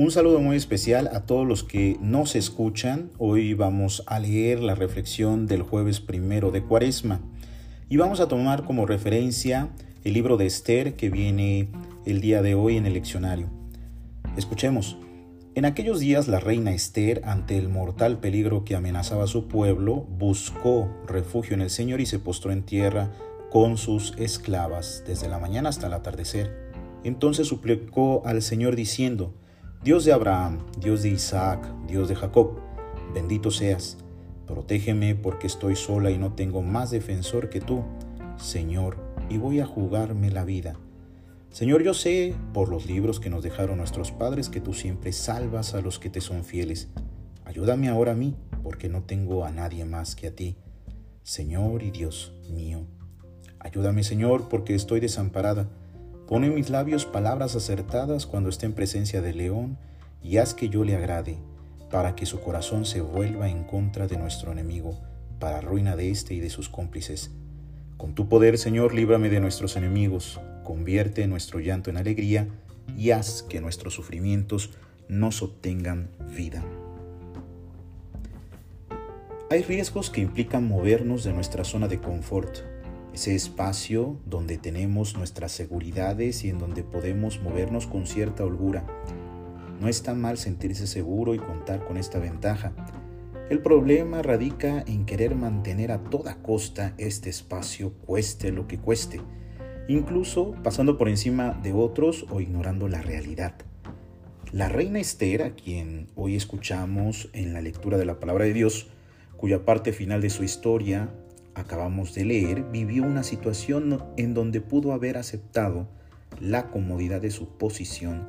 Un saludo muy especial a todos los que nos escuchan. Hoy vamos a leer la reflexión del jueves primero de Cuaresma y vamos a tomar como referencia el libro de Esther que viene el día de hoy en el leccionario. Escuchemos. En aquellos días la reina Esther, ante el mortal peligro que amenazaba a su pueblo, buscó refugio en el Señor y se postró en tierra con sus esclavas desde la mañana hasta el atardecer. Entonces suplicó al Señor diciendo, Dios de Abraham, Dios de Isaac, Dios de Jacob, bendito seas, protégeme porque estoy sola y no tengo más defensor que tú, Señor, y voy a jugarme la vida. Señor, yo sé por los libros que nos dejaron nuestros padres que tú siempre salvas a los que te son fieles. Ayúdame ahora a mí, porque no tengo a nadie más que a ti, Señor y Dios mío. Ayúdame, Señor, porque estoy desamparada. Pone en mis labios palabras acertadas cuando esté en presencia del león, y haz que yo le agrade, para que su corazón se vuelva en contra de nuestro enemigo, para ruina de éste y de sus cómplices. Con tu poder, Señor, líbrame de nuestros enemigos, convierte nuestro llanto en alegría y haz que nuestros sufrimientos nos obtengan vida. Hay riesgos que implican movernos de nuestra zona de confort, ese espacio donde tenemos nuestras seguridades y en donde podemos movernos con cierta holgura. No es tan mal sentirse seguro y contar con esta ventaja, el problema radica en querer mantener a toda costa este espacio, cueste lo que cueste, incluso pasando por encima de otros o ignorando la realidad. La reina Esther, a quien hoy escuchamos en la lectura de la palabra de Dios, cuya parte final de su historia acabamos de leer, vivió una situación en donde pudo haber aceptado la comodidad de su posición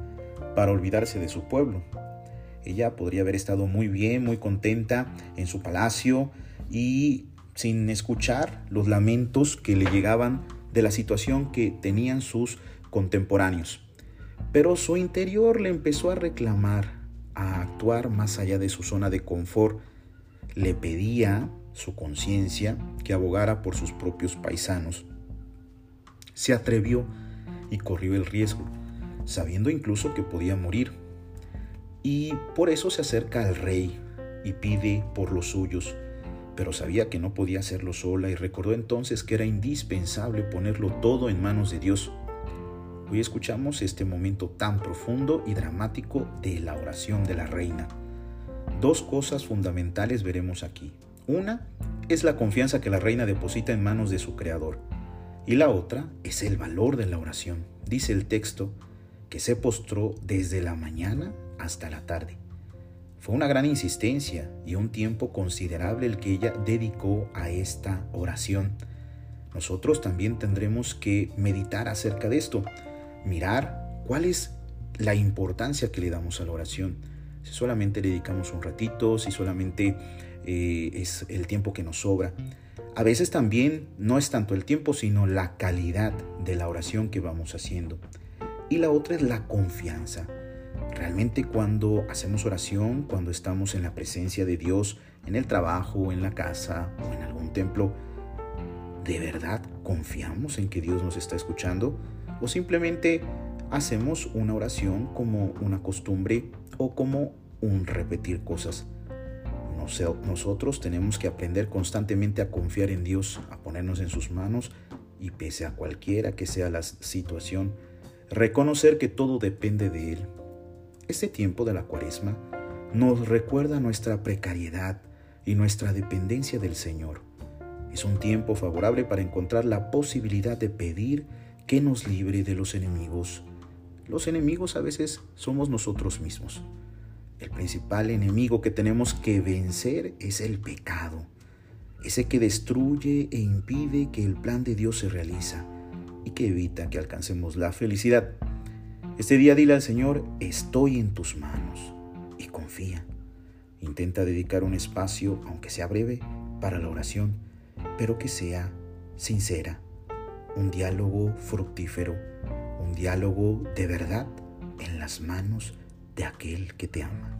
para olvidarse de su pueblo, ella podría haber estado muy bien, muy contenta en su palacio y sin escuchar los lamentos que le llegaban de la situación que tenían sus contemporáneos. Pero su interior le empezó a reclamar, a actuar más allá de su zona de confort. Le pedía su conciencia que abogara por sus propios paisanos. Se atrevió y corrió el riesgo, sabiendo incluso que podía morir y por eso se acerca al rey y pide por los suyos, pero sabía que no podía hacerlo sola y recordó entonces que era indispensable ponerlo todo en manos de Dios. Hoy escuchamos este momento tan profundo y dramático de la oración de la reina. Dos cosas fundamentales veremos aquí. Una es la confianza que la reina deposita en manos de su Creador. Y la otra es el valor de la oración. Dice el texto que se postró desde la mañana hasta la tarde. Fue una gran insistencia y un tiempo considerable el que ella dedicó a esta oración. Nosotros también tendremos que meditar acerca de esto, mirar cuál es la importancia que le damos a la oración. Si solamente le dedicamos un ratito, si solamente eh, es el tiempo que nos sobra. A veces también no es tanto el tiempo, sino la calidad de la oración que vamos haciendo. Y la otra es la confianza. Realmente cuando hacemos oración, cuando estamos en la presencia de Dios, en el trabajo, en la casa o en algún templo, ¿de verdad confiamos en que Dios nos está escuchando? ¿O simplemente hacemos una oración como una costumbre o como un repetir cosas? Nosotros tenemos que aprender constantemente a confiar en Dios, a ponernos en sus manos y pese a cualquiera que sea la situación, reconocer que todo depende de Él este tiempo de la cuaresma nos recuerda nuestra precariedad y nuestra dependencia del Señor. Es un tiempo favorable para encontrar la posibilidad de pedir que nos libre de los enemigos. Los enemigos a veces somos nosotros mismos. Principal enemigo que tenemos que vencer es el pecado, ese que destruye e impide que el plan de Dios se realiza y que evita que alcancemos la felicidad. Este día dile al Señor, estoy en tus manos y confía. Intenta dedicar un espacio, aunque sea breve, para la oración, pero que sea sincera, un diálogo fructífero, un diálogo de verdad en las manos de aquel que te ama.